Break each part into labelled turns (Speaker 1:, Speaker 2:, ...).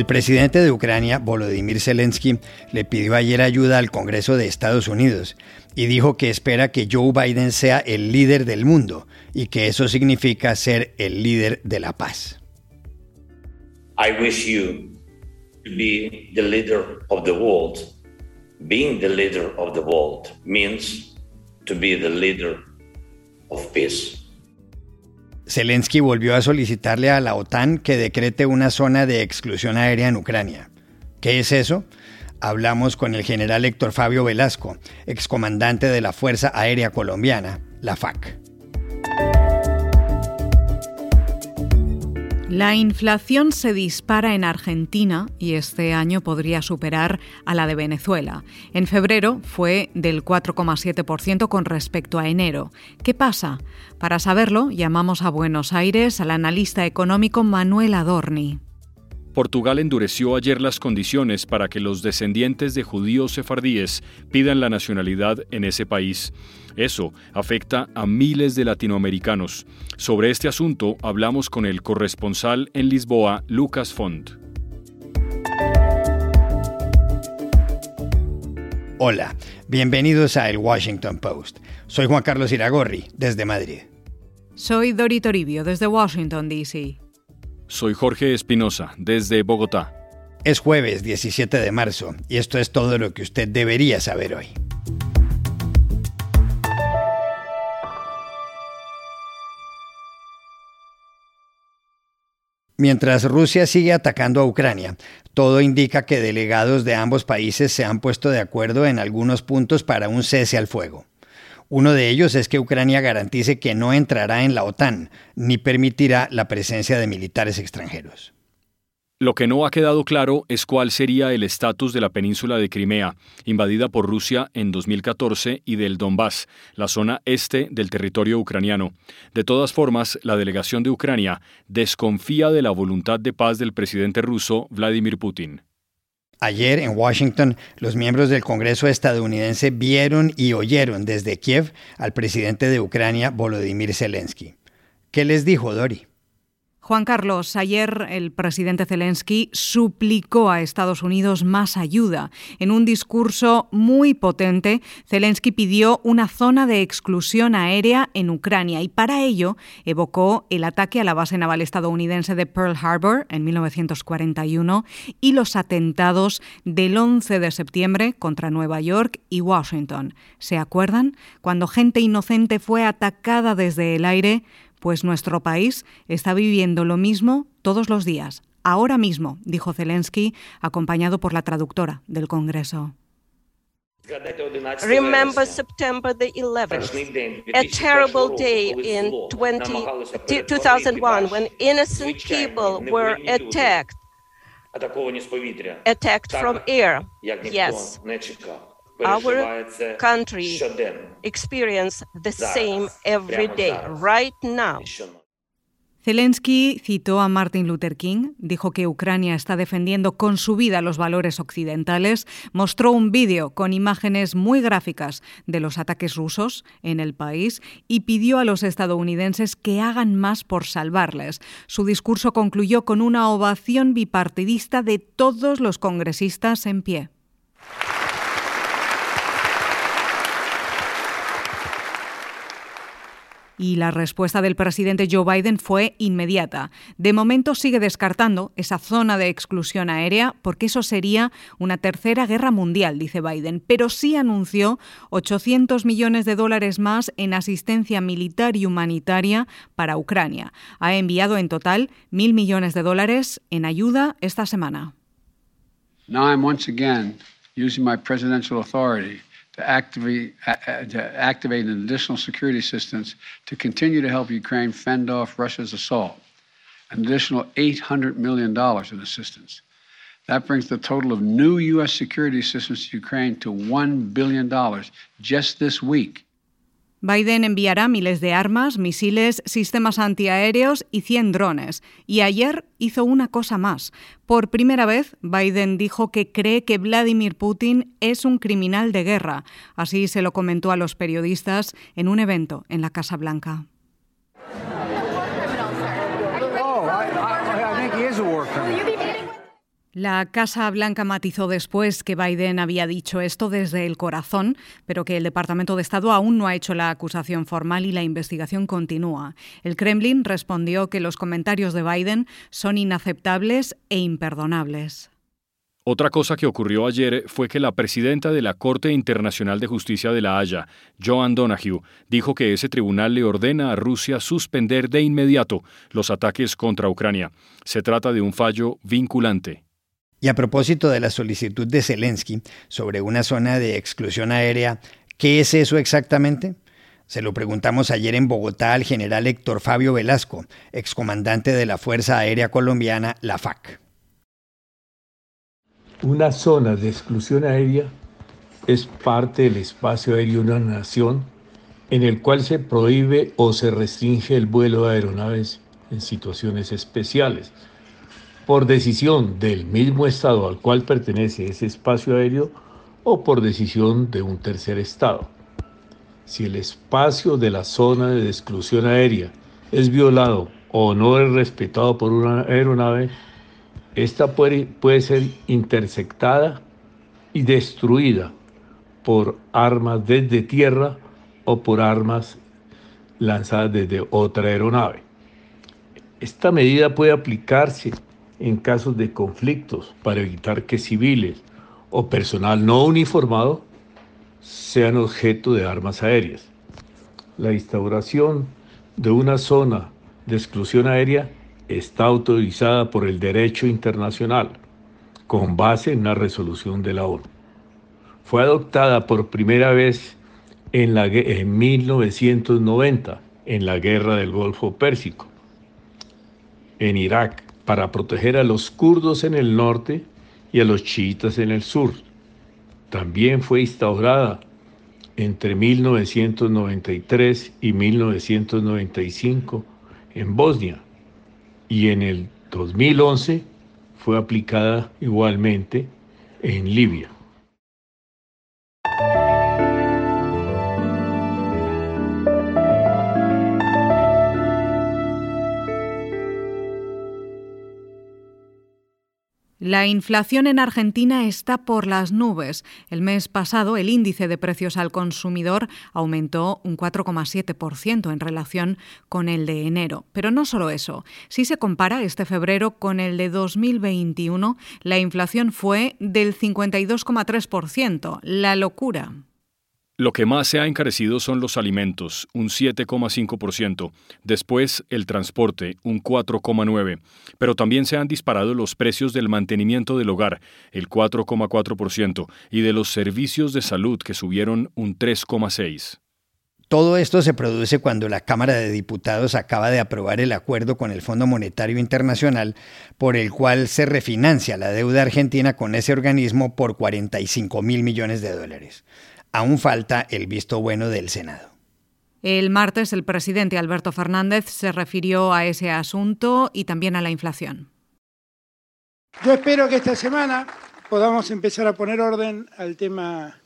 Speaker 1: El presidente de Ucrania, Volodymyr Zelensky, le pidió ayer ayuda al Congreso de Estados Unidos y dijo que espera que Joe Biden sea el líder del mundo y que eso significa ser el líder de la paz.
Speaker 2: I wish you to be the leader of the world. Being the leader of the world means to be the leader of peace.
Speaker 1: Zelensky volvió a solicitarle a la OTAN que decrete una zona de exclusión aérea en Ucrania. ¿Qué es eso? Hablamos con el general Héctor Fabio Velasco, excomandante de la Fuerza Aérea Colombiana, la FAC.
Speaker 3: La inflación se dispara en Argentina y este año podría superar a la de Venezuela. En febrero fue del 4,7% con respecto a enero. ¿Qué pasa? Para saberlo, llamamos a Buenos Aires al analista económico Manuel Adorni.
Speaker 4: Portugal endureció ayer las condiciones para que los descendientes de judíos sefardíes pidan la nacionalidad en ese país. Eso afecta a miles de latinoamericanos. Sobre este asunto hablamos con el corresponsal en Lisboa, Lucas Font.
Speaker 1: Hola, bienvenidos a El Washington Post. Soy Juan Carlos Iragorri, desde Madrid.
Speaker 3: Soy Dori Toribio, desde Washington, D.C.
Speaker 4: Soy Jorge Espinosa, desde Bogotá.
Speaker 1: Es jueves 17 de marzo y esto es todo lo que usted debería saber hoy. Mientras Rusia sigue atacando a Ucrania, todo indica que delegados de ambos países se han puesto de acuerdo en algunos puntos para un cese al fuego. Uno de ellos es que Ucrania garantice que no entrará en la OTAN ni permitirá la presencia de militares extranjeros.
Speaker 4: Lo que no ha quedado claro es cuál sería el estatus de la península de Crimea, invadida por Rusia en 2014, y del Donbass, la zona este del territorio ucraniano. De todas formas, la delegación de Ucrania desconfía de la voluntad de paz del presidente ruso Vladimir Putin.
Speaker 1: Ayer en Washington, los miembros del Congreso estadounidense vieron y oyeron desde Kiev al presidente de Ucrania, Volodymyr Zelensky. ¿Qué les dijo Dori?
Speaker 3: Juan Carlos, ayer el presidente Zelensky suplicó a Estados Unidos más ayuda. En un discurso muy potente, Zelensky pidió una zona de exclusión aérea en Ucrania y para ello evocó el ataque a la base naval estadounidense de Pearl Harbor en 1941 y los atentados del 11 de septiembre contra Nueva York y Washington. ¿Se acuerdan? Cuando gente inocente fue atacada desde el aire pues nuestro país está viviendo lo mismo todos los días, ahora mismo, dijo Zelensky, acompañado por la traductora del Congreso.
Speaker 5: Remember September the 11th, a terrible day in 20, 2001 when innocent people were attacked, attacked from air. Yes. Our country experience the same every day, right now.
Speaker 3: Zelensky citó a Martin Luther King, dijo que Ucrania está defendiendo con su vida los valores occidentales, mostró un vídeo con imágenes muy gráficas de los ataques rusos en el país y pidió a los estadounidenses que hagan más por salvarles. Su discurso concluyó con una ovación bipartidista de todos los congresistas en pie. Y la respuesta del presidente Joe Biden fue inmediata. De momento sigue descartando esa zona de exclusión aérea porque eso sería una tercera guerra mundial, dice Biden, pero sí anunció 800 millones de dólares más en asistencia militar y humanitaria para Ucrania. Ha enviado en total mil millones de dólares en ayuda esta semana.
Speaker 6: Now I'm once again using my presidential authority to activate, uh, to activate an additional security assistance to continue to help Ukraine fend off Russia's assault. An additional $800 million in assistance. That brings the total of new U.S. security assistance to Ukraine to $1 billion just this week.
Speaker 3: Biden enviará miles de armas, misiles, sistemas antiaéreos y 100 drones. Y ayer hizo una cosa más. Por primera vez, Biden dijo que cree que Vladimir Putin es un criminal de guerra. Así se lo comentó a los periodistas en un evento en la Casa Blanca. La Casa Blanca matizó después que Biden había dicho esto desde el corazón, pero que el Departamento de Estado aún no ha hecho la acusación formal y la investigación continúa. El Kremlin respondió que los comentarios de Biden son inaceptables e imperdonables.
Speaker 4: Otra cosa que ocurrió ayer fue que la presidenta de la Corte Internacional de Justicia de La Haya, Joan Donahue, dijo que ese tribunal le ordena a Rusia suspender de inmediato los ataques contra Ucrania. Se trata de un fallo vinculante.
Speaker 1: Y a propósito de la solicitud de Zelensky sobre una zona de exclusión aérea, ¿qué es eso exactamente? Se lo preguntamos ayer en Bogotá al general Héctor Fabio Velasco, excomandante de la Fuerza Aérea Colombiana, la FAC.
Speaker 7: Una zona de exclusión aérea es parte del espacio aéreo de una nación en el cual se prohíbe o se restringe el vuelo de aeronaves en situaciones especiales por decisión del mismo Estado al cual pertenece ese espacio aéreo o por decisión de un tercer Estado. Si el espacio de la zona de exclusión aérea es violado o no es respetado por una aeronave, esta puede, ser intersectada y destruida por armas desde tierra o por armas lanzadas desde otra aeronave. Esta medida puede aplicarse en casos de conflictos para evitar que civiles o personal no uniformado sean objeto de armas aéreas. La instauración de una zona de exclusión aérea está autorizada por el derecho internacional con base en una resolución de la ONU. Fue adoptada por primera vez en, la, en 1990 en la Guerra del Golfo Pérsico, en Irak, para proteger a los kurdos en el norte y a los chiitas en el sur. También fue instaurada entre 1993 y 1995 en Bosnia y en el 2011 fue aplicada igualmente en Libia.
Speaker 3: La inflación en Argentina está por las nubes. El mes pasado el índice de precios al consumidor aumentó un 4,7% en relación con el de enero. Pero no solo eso. Si se compara este febrero con el de 2021, la inflación fue del 52,3%. La locura.
Speaker 4: Lo que más se ha encarecido son los alimentos, un 7,5%, después el transporte, un 4,9%, pero también se han disparado los precios del mantenimiento del hogar, el 4,4%, y de los servicios de salud, que subieron un 3,6%.
Speaker 1: Todo esto se produce cuando la Cámara de Diputados acaba de aprobar el acuerdo con el Fondo Monetario Internacional por el cual se refinancia la deuda argentina con ese organismo por 45 mil millones de dólares aún falta el visto bueno del Senado.
Speaker 3: El martes el presidente Alberto Fernández se refirió a ese asunto y también a la inflación.
Speaker 8: Yo espero que esta semana podamos empezar a poner orden al tema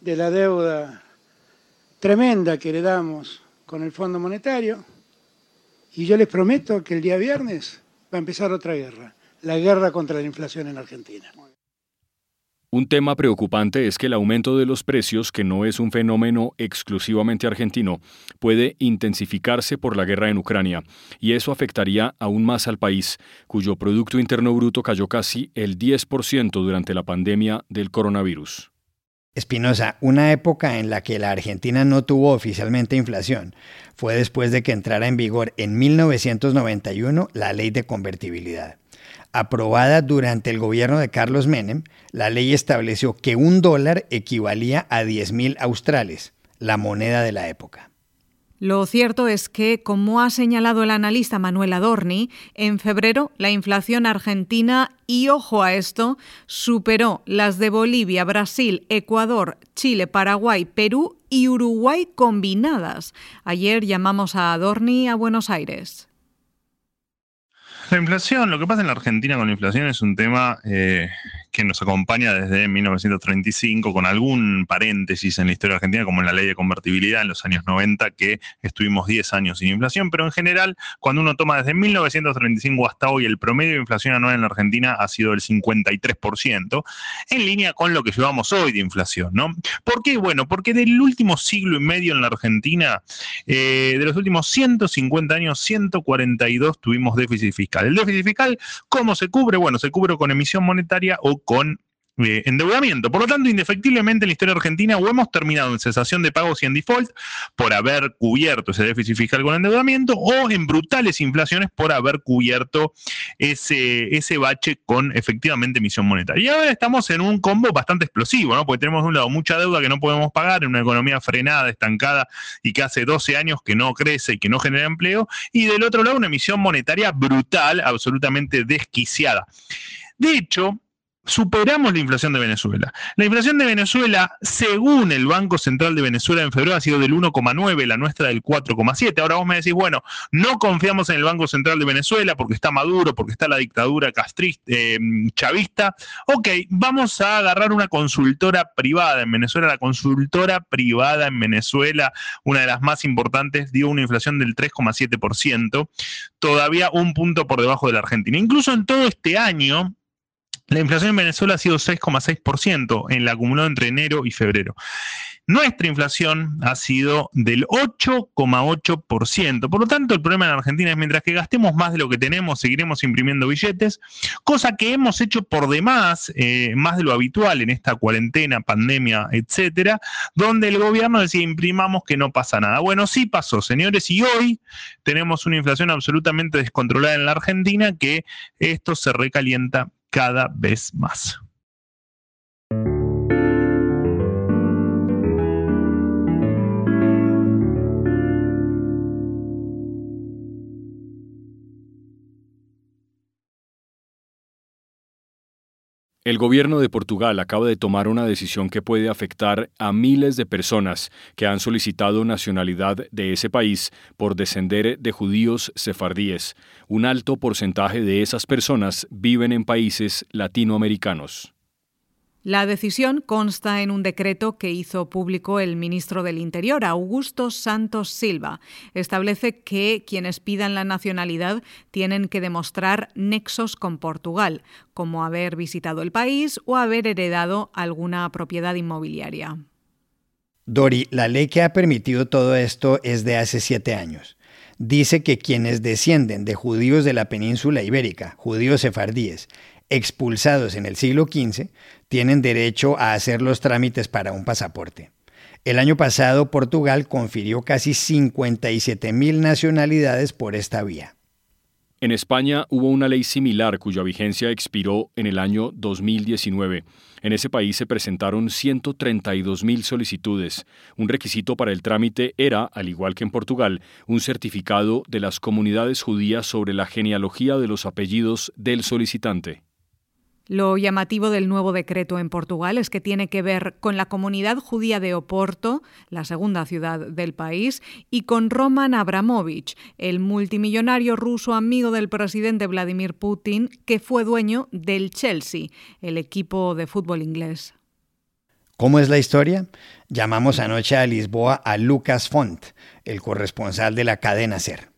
Speaker 8: de la deuda tremenda que heredamos con el Fondo Monetario. Y yo les prometo que el día viernes va a empezar otra guerra, la guerra contra la inflación en Argentina.
Speaker 4: Un tema preocupante es que el aumento de los precios, que no es un fenómeno exclusivamente argentino, puede intensificarse por la guerra en Ucrania, y eso afectaría aún más al país, cuyo Producto Interno Bruto cayó casi el 10% durante la pandemia del coronavirus.
Speaker 1: Espinosa, una época en la que la Argentina no tuvo oficialmente inflación fue después de que entrara en vigor en 1991 la ley de convertibilidad. Aprobada durante el gobierno de Carlos Menem, la ley estableció que un dólar equivalía a 10.000 australes, la moneda de la época.
Speaker 3: Lo cierto es que, como ha señalado el analista Manuel Adorni, en febrero la inflación argentina, y ojo a esto, superó las de Bolivia, Brasil, Ecuador, Chile, Paraguay, Perú y Uruguay combinadas. Ayer llamamos a Adorni a Buenos Aires.
Speaker 9: La inflación, lo que pasa en la Argentina con la inflación es un tema eh, que nos acompaña desde 1935, con algún paréntesis en la historia argentina, como en la ley de convertibilidad en los años 90, que estuvimos 10 años sin inflación, pero en general, cuando uno toma desde 1935 hasta hoy, el promedio de inflación anual en la Argentina ha sido del 53%, en línea con lo que llevamos hoy de inflación, ¿no? ¿Por qué? Bueno, porque del último siglo y medio en la Argentina, eh, de los últimos 150 años, 142 tuvimos déficit fiscal. El déficit fiscal, ¿cómo se cubre? Bueno, se cubre con emisión monetaria o con eh, endeudamiento. Por lo tanto, indefectiblemente en la historia argentina o hemos terminado en cesación de pagos y en default por haber cubierto ese déficit fiscal con endeudamiento o en brutales inflaciones por haber cubierto ese, ese bache con efectivamente emisión monetaria. Y ahora estamos en un combo bastante explosivo, ¿no? Porque tenemos de un lado mucha deuda que no podemos pagar en una economía frenada, estancada y que hace 12 años que no crece y que no genera empleo, y del otro lado una emisión monetaria brutal, absolutamente desquiciada. De hecho, superamos la inflación de Venezuela. La inflación de Venezuela, según el Banco Central de Venezuela en febrero, ha sido del 1,9, la nuestra del 4,7. Ahora vos me decís, bueno, no confiamos en el Banco Central de Venezuela porque está Maduro, porque está la dictadura castrista, eh, chavista. Ok, vamos a agarrar una consultora privada en Venezuela. La consultora privada en Venezuela, una de las más importantes, dio una inflación del 3,7%, todavía un punto por debajo de la Argentina. Incluso en todo este año, la inflación en Venezuela ha sido 6,6% en la acumulado entre enero y febrero. Nuestra inflación ha sido del 8,8%. Por lo tanto, el problema en Argentina es mientras que gastemos más de lo que tenemos, seguiremos imprimiendo billetes, cosa que hemos hecho por demás, eh, más de lo habitual en esta cuarentena, pandemia, etcétera, donde el gobierno decía imprimamos que no pasa nada. Bueno, sí pasó, señores, y hoy tenemos una inflación absolutamente descontrolada en la Argentina que esto se recalienta cada vez más.
Speaker 4: El gobierno de Portugal acaba de tomar una decisión que puede afectar a miles de personas que han solicitado nacionalidad de ese país por descender de judíos sefardíes. Un alto porcentaje de esas personas viven en países latinoamericanos.
Speaker 3: La decisión consta en un decreto que hizo público el ministro del Interior, Augusto Santos Silva. Establece que quienes pidan la nacionalidad tienen que demostrar nexos con Portugal, como haber visitado el país o haber heredado alguna propiedad inmobiliaria.
Speaker 1: Dori, la ley que ha permitido todo esto es de hace siete años. Dice que quienes descienden de judíos de la península ibérica, judíos sefardíes, expulsados en el siglo XV, tienen derecho a hacer los trámites para un pasaporte. El año pasado Portugal confirió casi 57 mil nacionalidades por esta vía.
Speaker 4: En España hubo una ley similar cuya vigencia expiró en el año 2019. En ese país se presentaron 132 mil solicitudes. Un requisito para el trámite era, al igual que en Portugal, un certificado de las comunidades judías sobre la genealogía de los apellidos del solicitante.
Speaker 3: Lo llamativo del nuevo decreto en Portugal es que tiene que ver con la comunidad judía de Oporto, la segunda ciudad del país, y con Roman Abramovich, el multimillonario ruso amigo del presidente Vladimir Putin, que fue dueño del Chelsea, el equipo de fútbol inglés.
Speaker 1: ¿Cómo es la historia? Llamamos anoche a Lisboa a Lucas Font, el corresponsal de la cadena Ser.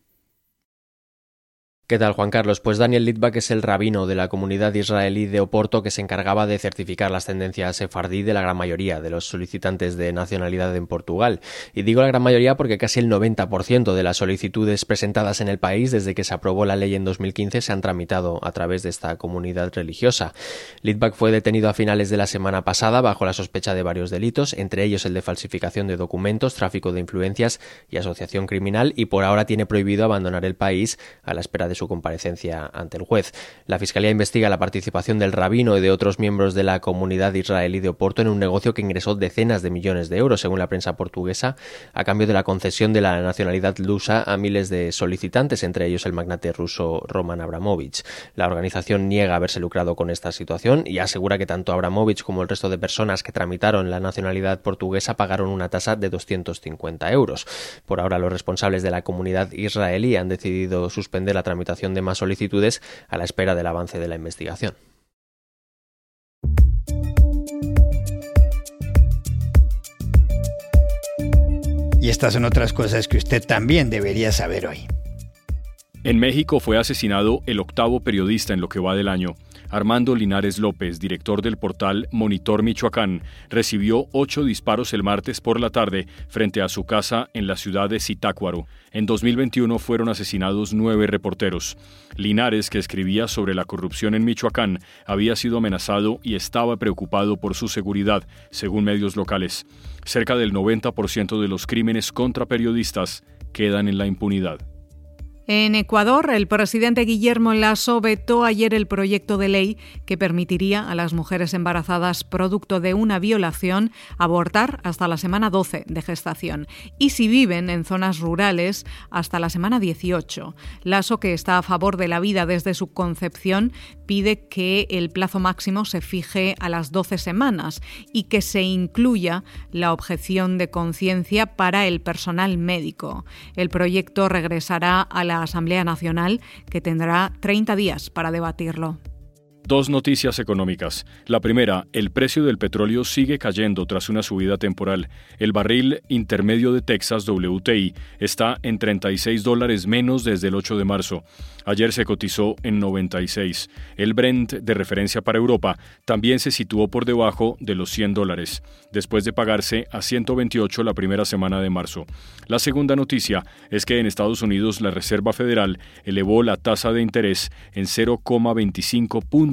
Speaker 10: ¿Qué tal, Juan Carlos? Pues Daniel Litvak es el rabino de la comunidad israelí de Oporto que se encargaba de certificar las tendencias sefardí de la gran mayoría de los solicitantes de nacionalidad en Portugal. Y digo la gran mayoría porque casi el 90% de las solicitudes presentadas en el país desde que se aprobó la ley en 2015 se han tramitado a través de esta comunidad religiosa. Litvak fue detenido a finales de la semana pasada bajo la sospecha de varios delitos, entre ellos el de falsificación de documentos, tráfico de influencias y asociación criminal, y por ahora tiene prohibido abandonar el país a la espera de su comparecencia ante el juez. La Fiscalía investiga la participación del rabino y de otros miembros de la comunidad israelí de Oporto en un negocio que ingresó decenas de millones de euros, según la prensa portuguesa, a cambio de la concesión de la nacionalidad lusa a miles de solicitantes, entre ellos el magnate ruso Roman Abramovich. La organización niega haberse lucrado con esta situación y asegura que tanto Abramovich como el resto de personas que tramitaron la nacionalidad portuguesa pagaron una tasa de 250 euros. Por ahora, los responsables de la comunidad israelí han decidido suspender la tramitación de más solicitudes a la espera del avance de la investigación.
Speaker 1: Y estas son otras cosas que usted también debería saber hoy.
Speaker 4: En México fue asesinado el octavo periodista en lo que va del año Armando Linares López, director del portal Monitor Michoacán, recibió ocho disparos el martes por la tarde frente a su casa en la ciudad de Zitácuaro. En 2021 fueron asesinados nueve reporteros. Linares, que escribía sobre la corrupción en Michoacán, había sido amenazado y estaba preocupado por su seguridad, según medios locales. Cerca del 90% de los crímenes contra periodistas quedan en la impunidad.
Speaker 3: En Ecuador, el presidente Guillermo Lasso vetó ayer el proyecto de ley que permitiría a las mujeres embarazadas producto de una violación abortar hasta la semana 12 de gestación y si viven en zonas rurales hasta la semana 18. Lasso, que está a favor de la vida desde su concepción, pide que el plazo máximo se fije a las 12 semanas y que se incluya la objeción de conciencia para el personal médico. El proyecto regresará a la Asamblea Nacional, que tendrá 30 días para debatirlo.
Speaker 4: Dos noticias económicas. La primera, el precio del petróleo sigue cayendo tras una subida temporal. El barril intermedio de Texas WTI está en 36 dólares menos desde el 8 de marzo. Ayer se cotizó en 96. El Brent de referencia para Europa también se situó por debajo de los 100 dólares, después de pagarse a 128 la primera semana de marzo. La segunda noticia es que en Estados Unidos la Reserva Federal elevó la tasa de interés en 0,25 puntos